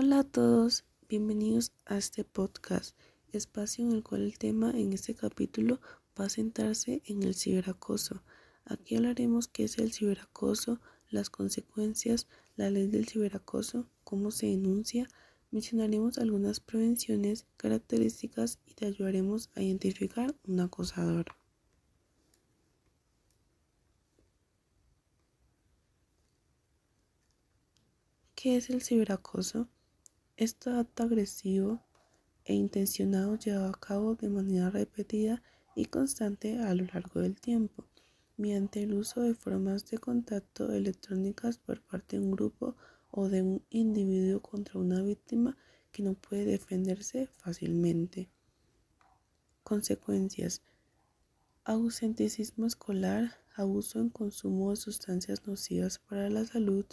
Hola a todos, bienvenidos a este podcast, espacio en el cual el tema en este capítulo va a centrarse en el ciberacoso. Aquí hablaremos qué es el ciberacoso, las consecuencias, la ley del ciberacoso, cómo se denuncia, mencionaremos algunas prevenciones, características y te ayudaremos a identificar un acosador. ¿Qué es el ciberacoso? Este acto agresivo e intencionado llevado a cabo de manera repetida y constante a lo largo del tiempo, mediante el uso de formas de contacto electrónicas por parte de un grupo o de un individuo contra una víctima que no puede defenderse fácilmente. Consecuencias. Ausenticismo escolar, abuso en consumo de sustancias nocivas para la salud,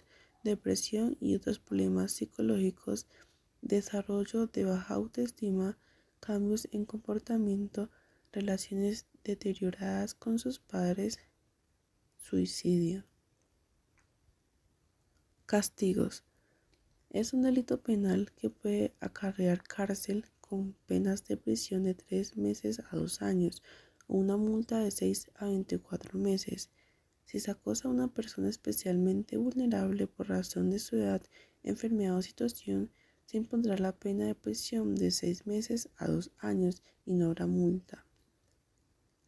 depresión y otros problemas psicológicos, desarrollo de baja autoestima, cambios en comportamiento, relaciones deterioradas con sus padres, suicidio. Castigos. Es un delito penal que puede acarrear cárcel con penas de prisión de tres meses a dos años o una multa de seis a 24 meses. Si se acosa a una persona especialmente vulnerable por razón de su edad, enfermedad o situación, se impondrá la pena de prisión de seis meses a dos años y no habrá multa.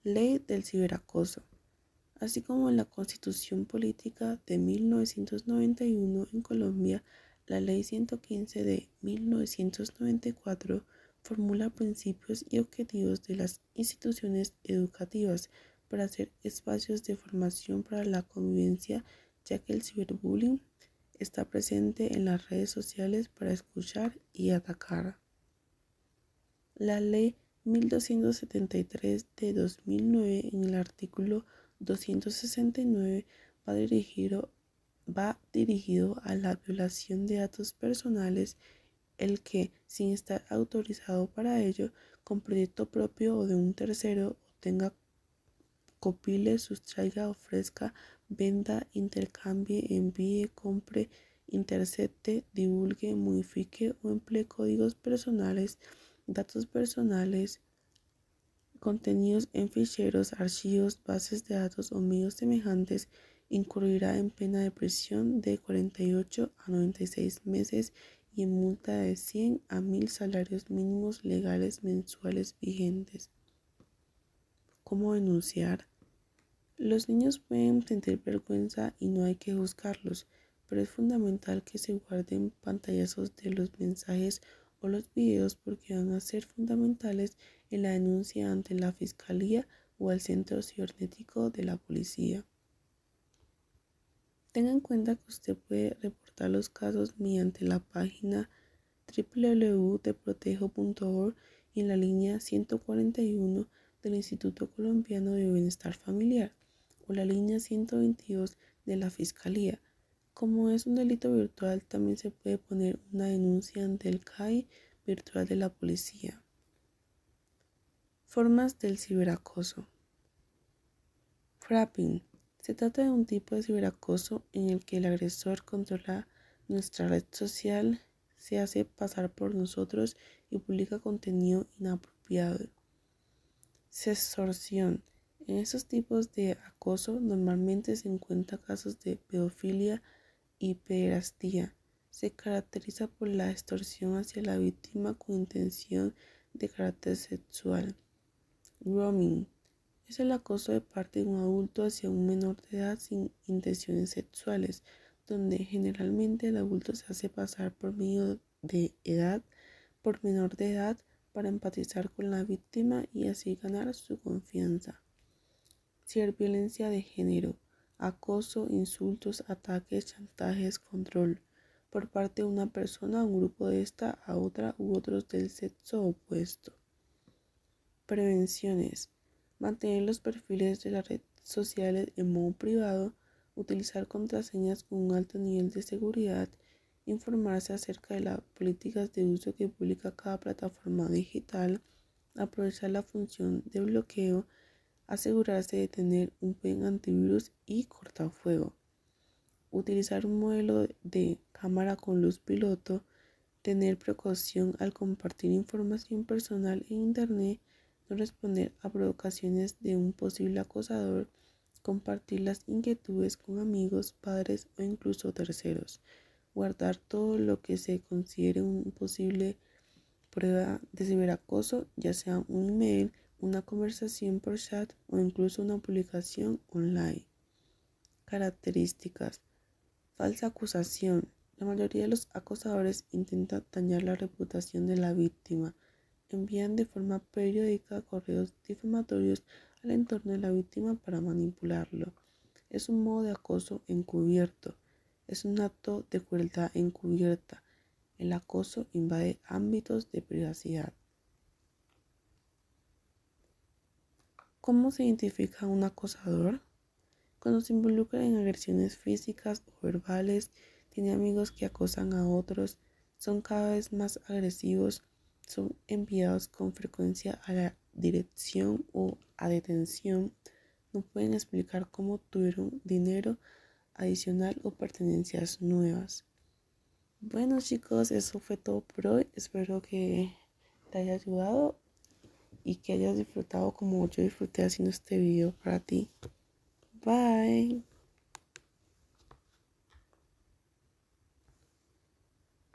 Ley del ciberacoso. Así como en la Constitución Política de 1991 en Colombia, la Ley 115 de 1994 formula principios y objetivos de las instituciones educativas para hacer espacios de formación para la convivencia, ya que el ciberbullying está presente en las redes sociales para escuchar y atacar. La ley 1273 de 2009 en el artículo 269 va dirigido, va dirigido a la violación de datos personales el que, sin estar autorizado para ello, con proyecto propio o de un tercero, obtenga copile, sustraiga, ofrezca, venda, intercambie, envíe, compre, intercepte, divulgue, modifique o emplee códigos personales, datos personales, contenidos en ficheros, archivos, bases de datos o medios semejantes, incurrirá en pena de prisión de 48 a 96 meses y en multa de 100 a 1000 salarios mínimos legales mensuales vigentes. ¿Cómo denunciar? Los niños pueden sentir vergüenza y no hay que juzgarlos, pero es fundamental que se guarden pantallazos de los mensajes o los videos porque van a ser fundamentales en la denuncia ante la Fiscalía o el Centro Cibernético de la Policía. Tenga en cuenta que usted puede reportar los casos mediante la página www.deprotejo.org y en la línea 141 del Instituto Colombiano de Bienestar Familiar o la línea 122 de la Fiscalía. Como es un delito virtual, también se puede poner una denuncia ante el CAI virtual de la policía. Formas del ciberacoso. Frapping. Se trata de un tipo de ciberacoso en el que el agresor controla nuestra red social, se hace pasar por nosotros y publica contenido inapropiado. Sextorsión. En esos tipos de acoso normalmente se encuentran casos de pedofilia y pederastía. Se caracteriza por la extorsión hacia la víctima con intención de carácter sexual. Grooming es el acoso de parte de un adulto hacia un menor de edad sin intenciones sexuales, donde generalmente el adulto se hace pasar por medio de edad por menor de edad para empatizar con la víctima y así ganar su confianza violencia de género, acoso, insultos, ataques, chantajes, control por parte de una persona o un grupo de esta a otra u otros del sexo opuesto. Prevenciones. Mantener los perfiles de las redes sociales en modo privado, utilizar contraseñas con un alto nivel de seguridad, informarse acerca de las políticas de uso que publica cada plataforma digital, aprovechar la función de bloqueo asegurarse de tener un buen antivirus y cortafuego, utilizar un modelo de cámara con luz piloto, tener precaución al compartir información personal en Internet, no responder a provocaciones de un posible acosador, compartir las inquietudes con amigos, padres o incluso terceros, guardar todo lo que se considere un posible prueba de ciberacoso, ya sea un email, una conversación por chat o incluso una publicación online. Características. Falsa acusación. La mayoría de los acosadores intentan dañar la reputación de la víctima. Envían de forma periódica correos difamatorios al entorno de la víctima para manipularlo. Es un modo de acoso encubierto. Es un acto de crueldad encubierta. El acoso invade ámbitos de privacidad. ¿Cómo se identifica un acosador? Cuando se involucra en agresiones físicas o verbales, tiene amigos que acosan a otros, son cada vez más agresivos, son enviados con frecuencia a la dirección o a detención, no pueden explicar cómo tuvieron dinero adicional o pertenencias nuevas. Bueno chicos, eso fue todo por hoy. Espero que te haya ayudado y que hayas disfrutado como yo disfruté haciendo este video para ti. Bye.